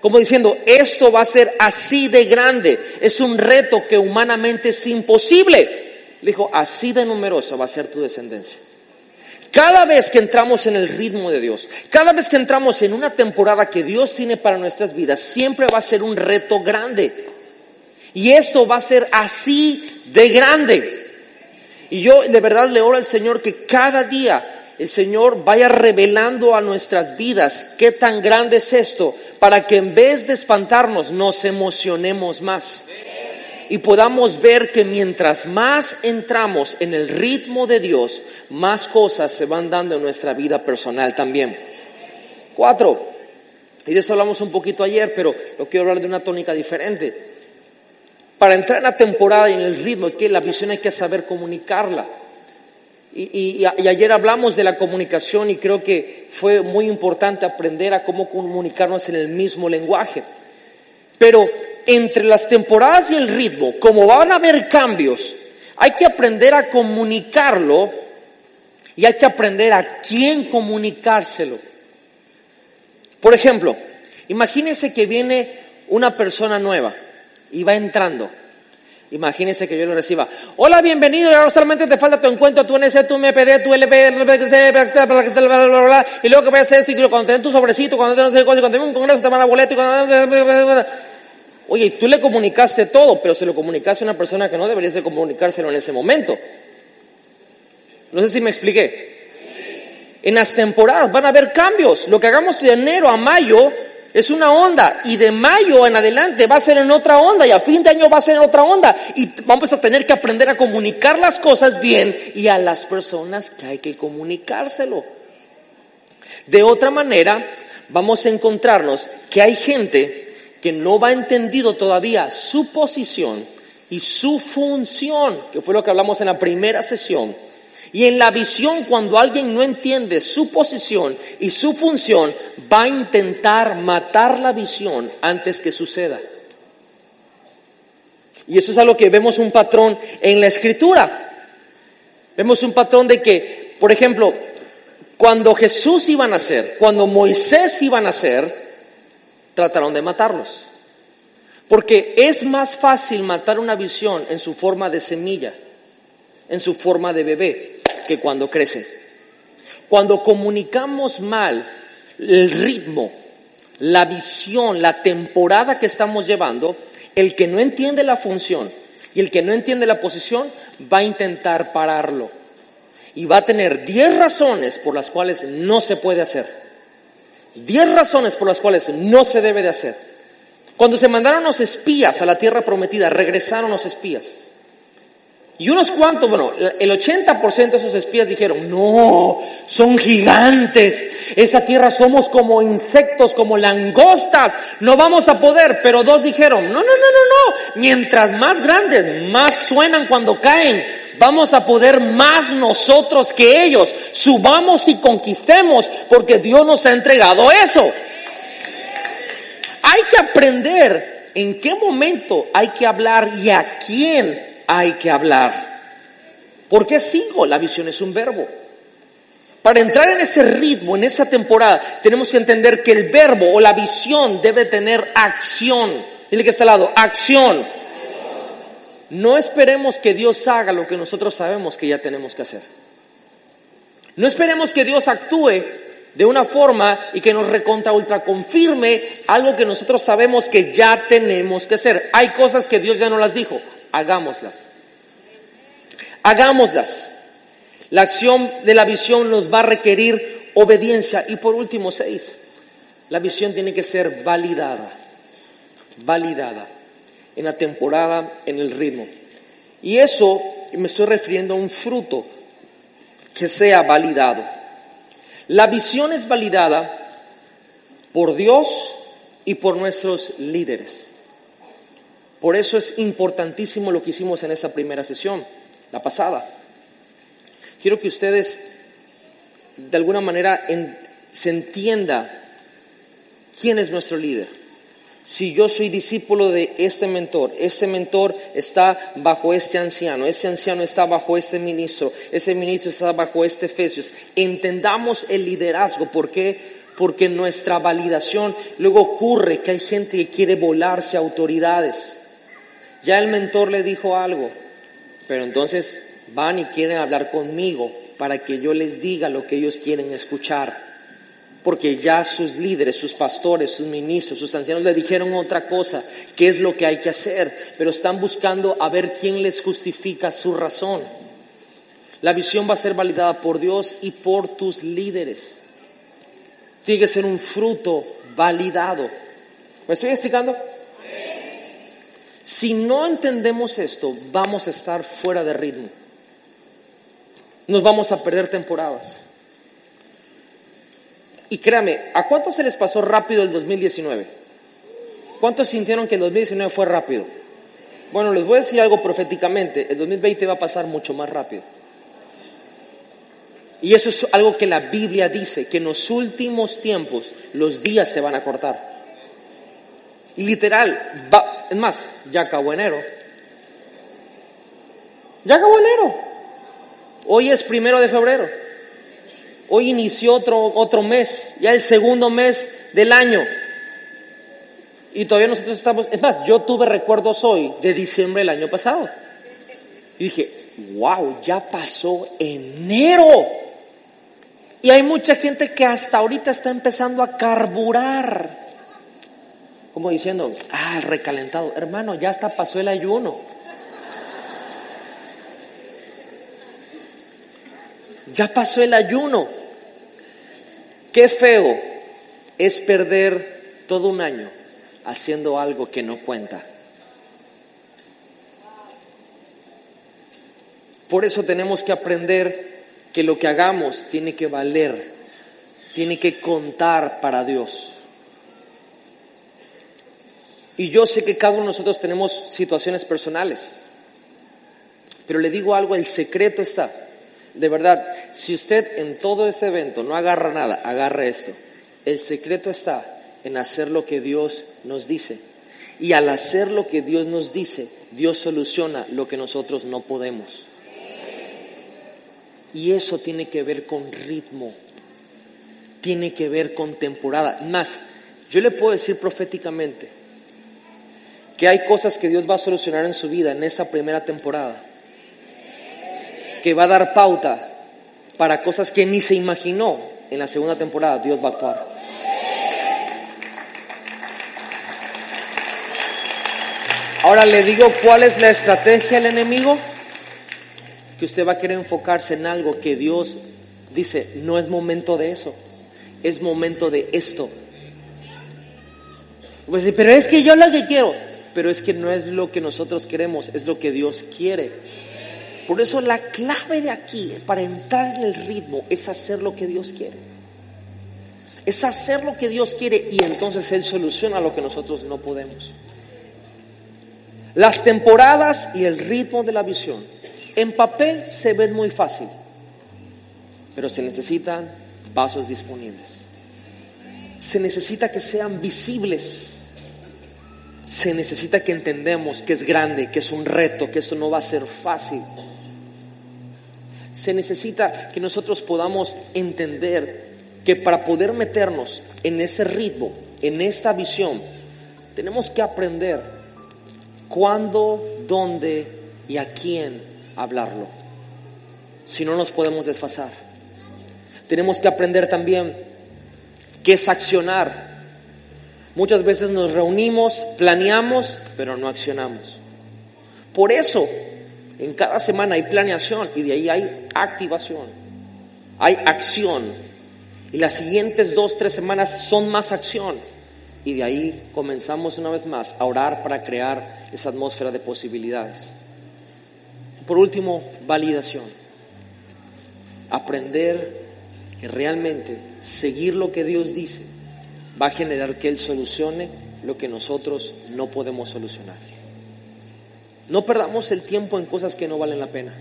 S2: Como diciendo, esto va a ser así de grande. Es un reto que humanamente es imposible. Dijo, así de numerosa va a ser tu descendencia. Cada vez que entramos en el ritmo de Dios, cada vez que entramos en una temporada que Dios tiene para nuestras vidas, siempre va a ser un reto grande. Y esto va a ser así de grande. Y yo de verdad le oro al Señor que cada día el Señor vaya revelando a nuestras vidas qué tan grande es esto, para que en vez de espantarnos nos emocionemos más y podamos ver que mientras más entramos en el ritmo de Dios, más cosas se van dando en nuestra vida personal también. Cuatro, y de eso hablamos un poquito ayer, pero lo quiero hablar de una tónica diferente. Para entrar en la temporada y en el ritmo, que la visión hay que saber comunicarla. Y, y, ayer hablamos de la comunicación y creo que fue muy importante aprender a cómo comunicarnos en el mismo lenguaje. Pero entre las temporadas y el ritmo, como van a haber cambios, Hay que aprender a comunicarlo y hay que aprender a quién comunicárselo. Por ejemplo, imagínense que viene una persona nueva y va entrando. Imagínense que yo lo reciba. Hola, bienvenido. Ahora solamente te falta tu encuentro, tu NC, tu MPD, tu LP, y luego que vayas esto, y cuando te den tu sobrecito, cuando te den cuando te un congreso, te van a boleto, y cuando... Oye, tú le comunicaste todo, pero se lo comunicaste a una persona que no deberías de comunicárselo en ese momento. No sé si me expliqué. En las temporadas van a haber cambios. Lo que hagamos de enero a mayo es una onda y de mayo en adelante va a ser en otra onda y a fin de año va a ser en otra onda y vamos a tener que aprender a comunicar las cosas bien y a las personas que hay que comunicárselo. De otra manera, vamos a encontrarnos que hay gente que no va entendido todavía su posición y su función, que fue lo que hablamos en la primera sesión. Y en la visión, cuando alguien no entiende su posición y su función, va a intentar matar la visión antes que suceda. Y eso es algo que vemos un patrón en la escritura. Vemos un patrón de que, por ejemplo, cuando Jesús iba a nacer, cuando Moisés iba a nacer, trataron de matarlos. Porque es más fácil matar una visión en su forma de semilla, en su forma de bebé que cuando crece. Cuando comunicamos mal el ritmo, la visión, la temporada que estamos llevando, el que no entiende la función y el que no entiende la posición va a intentar pararlo. Y va a tener 10 razones por las cuales no se puede hacer. 10 razones por las cuales no se debe de hacer. Cuando se mandaron los espías a la tierra prometida, regresaron los espías. Y unos cuantos, bueno, el 80% de esos espías dijeron, no, son gigantes, esa tierra somos como insectos, como langostas, no vamos a poder. Pero dos dijeron, no, no, no, no, no, mientras más grandes, más suenan cuando caen, vamos a poder más nosotros que ellos. Subamos y conquistemos, porque Dios nos ha entregado eso. Hay que aprender en qué momento hay que hablar y a quién hay que hablar. ¿Por qué sigo? La visión es un verbo. Para entrar en ese ritmo, en esa temporada, tenemos que entender que el verbo o la visión debe tener acción. Dile que está al lado, acción. No esperemos que Dios haga lo que nosotros sabemos que ya tenemos que hacer. No esperemos que Dios actúe de una forma y que nos recontra ultra confirme algo que nosotros sabemos que ya tenemos que hacer. Hay cosas que Dios ya no las dijo hagámoslas. Hagámoslas. La acción de la visión nos va a requerir obediencia. Y por último, seis, la visión tiene que ser validada, validada en la temporada, en el ritmo. Y eso me estoy refiriendo a un fruto que sea validado. La visión es validada por Dios y por nuestros líderes. Por eso es importantísimo lo que hicimos en esa primera sesión, la pasada. Quiero que ustedes de alguna manera se entienda quién es nuestro líder. Si yo soy discípulo de este mentor, ese mentor está bajo este anciano, ese anciano está bajo este ministro, ese ministro está bajo este Efesios. Entendamos el liderazgo. ¿Por qué? Porque nuestra validación luego ocurre que hay gente que quiere volarse a autoridades. Ya el mentor le dijo algo, pero entonces van y quieren hablar conmigo para que yo les diga lo que ellos quieren escuchar. Porque ya sus líderes, sus pastores, sus ministros, sus ancianos le dijeron otra cosa, qué es lo que hay que hacer, pero están buscando a ver quién les justifica su razón. La visión va a ser validada por Dios y por tus líderes. Tiene que ser un fruto validado. ¿Me estoy explicando? Si no entendemos esto, vamos a estar fuera de ritmo. Nos vamos a perder temporadas. Y créame, ¿a cuántos se les pasó rápido el 2019? ¿Cuántos sintieron que el 2019 fue rápido? Bueno, les voy a decir algo proféticamente, el 2020 va a pasar mucho más rápido. Y eso es algo que la Biblia dice, que en los últimos tiempos los días se van a cortar. Literal, va, es más, ya acabó enero. Ya acabó enero. Hoy es primero de febrero. Hoy inició otro, otro mes, ya el segundo mes del año. Y todavía nosotros estamos, es más, yo tuve recuerdos hoy de diciembre del año pasado. Y dije, wow, ya pasó enero. Y hay mucha gente que hasta ahorita está empezando a carburar. Como diciendo, ah, recalentado. Hermano, ya hasta pasó el ayuno. Ya pasó el ayuno. Qué feo es perder todo un año haciendo algo que no cuenta. Por eso tenemos que aprender que lo que hagamos tiene que valer, tiene que contar para Dios. Y yo sé que cada uno de nosotros tenemos situaciones personales, pero le digo algo, el secreto está. De verdad, si usted en todo este evento no agarra nada, agarre esto. El secreto está en hacer lo que Dios nos dice. Y al hacer lo que Dios nos dice, Dios soluciona lo que nosotros no podemos. Y eso tiene que ver con ritmo, tiene que ver con temporada. Más, yo le puedo decir proféticamente que hay cosas que Dios va a solucionar en su vida en esa primera temporada, que va a dar pauta para cosas que ni se imaginó en la segunda temporada, Dios va a actuar. Ahora le digo cuál es la estrategia del enemigo. Que usted va a querer enfocarse en algo que Dios dice, no es momento de eso, es momento de esto. Pues, pero es que yo lo que quiero, pero es que no es lo que nosotros queremos, es lo que Dios quiere. Por eso la clave de aquí para entrar en el ritmo es hacer lo que Dios quiere. Es hacer lo que Dios quiere y entonces Él soluciona lo que nosotros no podemos. Las temporadas y el ritmo de la visión en papel se ven muy fácil, pero se necesitan vasos disponibles. Se necesita que sean visibles. Se necesita que entendamos que es grande, que es un reto, que esto no va a ser fácil. Se necesita que nosotros podamos entender que para poder meternos en ese ritmo, en esta visión, tenemos que aprender cuándo, dónde y a quién hablarlo. Si no nos podemos desfasar. Tenemos que aprender también qué es accionar. Muchas veces nos reunimos, planeamos, pero no accionamos. Por eso, en cada semana hay planeación y de ahí hay activación, hay acción. Y las siguientes dos, tres semanas son más acción. Y de ahí comenzamos una vez más a orar para crear esa atmósfera de posibilidades. Por último, validación. Aprender que realmente seguir lo que Dios dice va a generar que Él solucione lo que nosotros no podemos solucionar. No perdamos el tiempo en cosas que no valen la pena.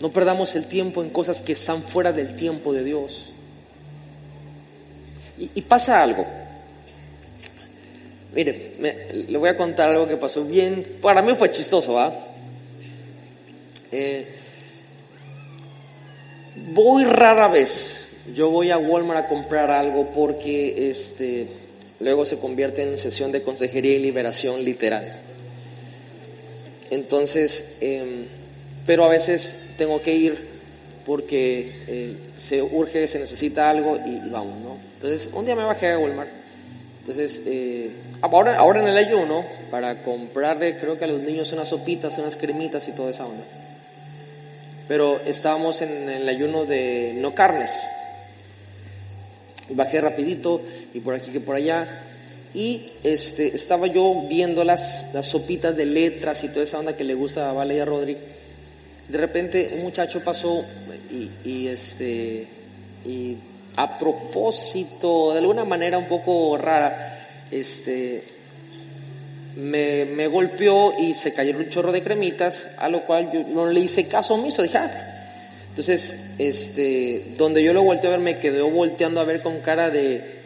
S2: No perdamos el tiempo en cosas que están fuera del tiempo de Dios. Y, pasa algo. Mire, le voy a contar algo que pasó bien, para mí fue chistoso, ¿va? Eh, voy rara vez, yo voy a Walmart a comprar algo porque este, luego se convierte en sesión de consejería y liberación literal. Entonces, em, pero a veces tengo que ir porque eh, se urge, se necesita algo y, vamos, ¿no? Entonces, un día me bajé a Walmart. Entonces, eh, Ahora, ahora en el ayuno, para comprarle, creo que a los niños unas sopitas, unas cremitas y toda esa onda. Pero estábamos en el ayuno de no carnes. Bajé rapidito y por aquí que por allá. Y este, estaba yo viendo las, las sopitas de letras y toda esa onda que le gusta a Valeria Rodríguez. De repente un muchacho pasó y, y, este, y a propósito, de alguna manera un poco rara, este, me, golpeó y se cayó un chorro de cremitas, a lo cual yo no le hice caso omiso, dije, ah". Entonces, este, donde yo lo volteé a ver, me quedó volteando a ver con cara de,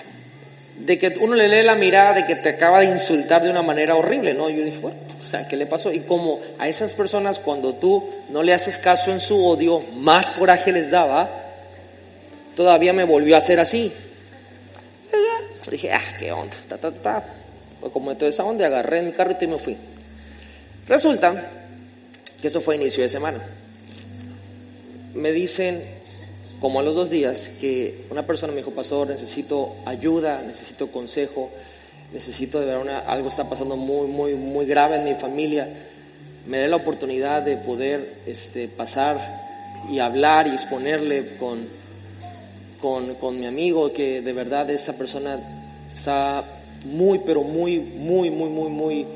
S2: de que uno le lee la mirada de que te acaba de insultar de una manera horrible, ¿no? Yo dije, bueno, pues, sea, ¿qué le pasó? Y como a esas personas cuando tú no le haces caso en su odio, más coraje les daba, todavía me volvió a hacer así. Dije, ah, qué onda, ta, ta, ta. Como toda esa onda, agarré mi carrito y me fui. Resulta que eso fue inicio de semana. Me dicen, como a los dos días, que una persona me dijo, pastor, necesito ayuda, necesito consejo, necesito de ver una, algo está pasando muy, muy, muy grave en mi familia. Me dé la oportunidad de poder este, pasar y hablar y exponerle con, con, con mi amigo que de verdad esa persona está muy, pero muy, muy, muy, muy, muy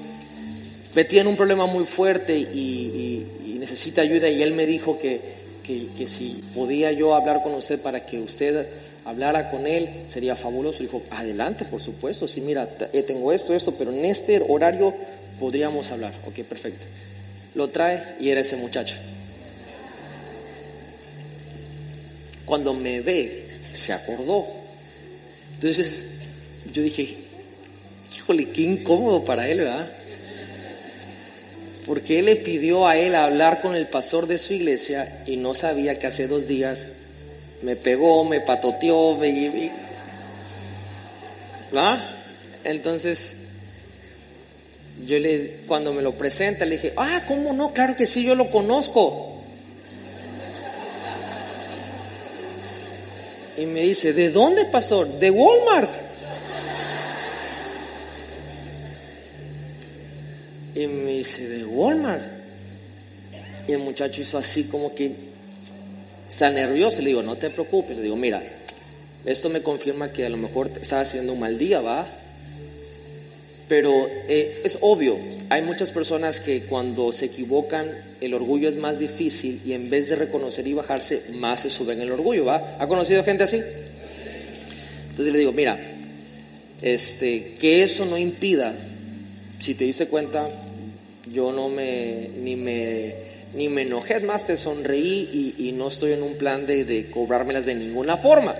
S2: metida en un problema muy fuerte y, necesita ayuda y él me dijo que, que, si podía yo hablar con usted para que usted hablara con él, sería fabuloso. Dijo, adelante, por supuesto, sí, mira, eh, tengo esto, esto, pero en este horario podríamos hablar. Ok, perfecto. Lo trae y era ese muchacho. Cuando me ve, se acordó. Entonces yo dije, híjole, qué incómodo para él, ¿verdad? Porque él le pidió a él hablar con el pastor de su iglesia y no sabía que hace dos días me pegó, me patoteó, me... ¿Va? Entonces, yo le, cuando me lo presenta, le dije, ah, ¿cómo no? Claro que sí, yo lo conozco. Y me dice, ¿de dónde, pastor? De Walmart. Y me dice, ¿de Walmart? Y el muchacho hizo así como que está nervioso. Le digo, no te preocupes. Le digo, mira, esto me confirma que a lo mejor estaba haciendo un mal día, ¿va? Pero eh, es obvio, hay muchas personas que cuando se equivocan, el orgullo es más difícil y en vez de reconocer y bajarse, más se suben el orgullo, ¿va? ¿Ha conocido gente así? Entonces le digo, mira, este, que eso no impida, si te diste cuenta, yo no me, ni me ni me enojé, más te sonreí y, no estoy en un plan de, de cobrármelas de ninguna forma.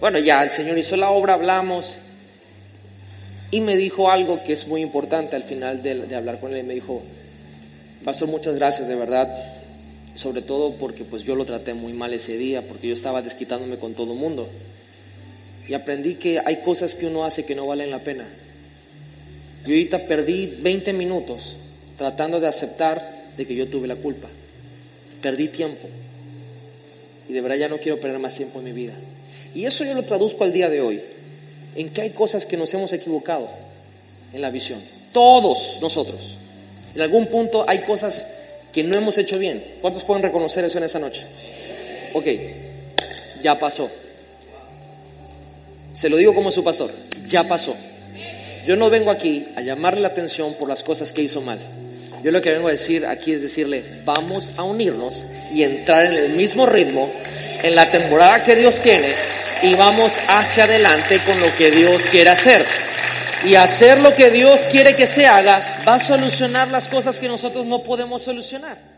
S2: Bueno, ya el Señor hizo la obra, hablamos y me dijo algo que es muy importante al final de, hablar con él. Me dijo, Pastor, muchas gracias de verdad, sobre todo porque pues yo lo traté muy mal ese día, porque yo estaba desquitándome con todo el mundo. Y aprendí que hay cosas que uno hace que no valen la pena. Yo ahorita perdí 20 minutos tratando de aceptar de que yo tuve la culpa. Perdí tiempo. Y de verdad ya no quiero perder más tiempo en mi vida. Y eso yo lo traduzco al día de hoy. En que hay cosas que nos hemos equivocado en la visión. Todos nosotros. En algún punto hay cosas que no hemos hecho bien. ¿Cuántos pueden reconocer eso en esa noche? Ok, ya pasó. Se lo digo como su pastor, ya pasó. Yo no vengo aquí a llamarle la atención por las cosas que hizo mal. Yo lo que vengo a decir aquí es decirle, vamos a unirnos y entrar en el mismo ritmo, en la temporada que Dios tiene, y vamos hacia adelante con lo que Dios quiere hacer. Y hacer lo que Dios quiere que se haga va a solucionar las cosas que nosotros no podemos solucionar.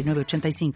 S3: 85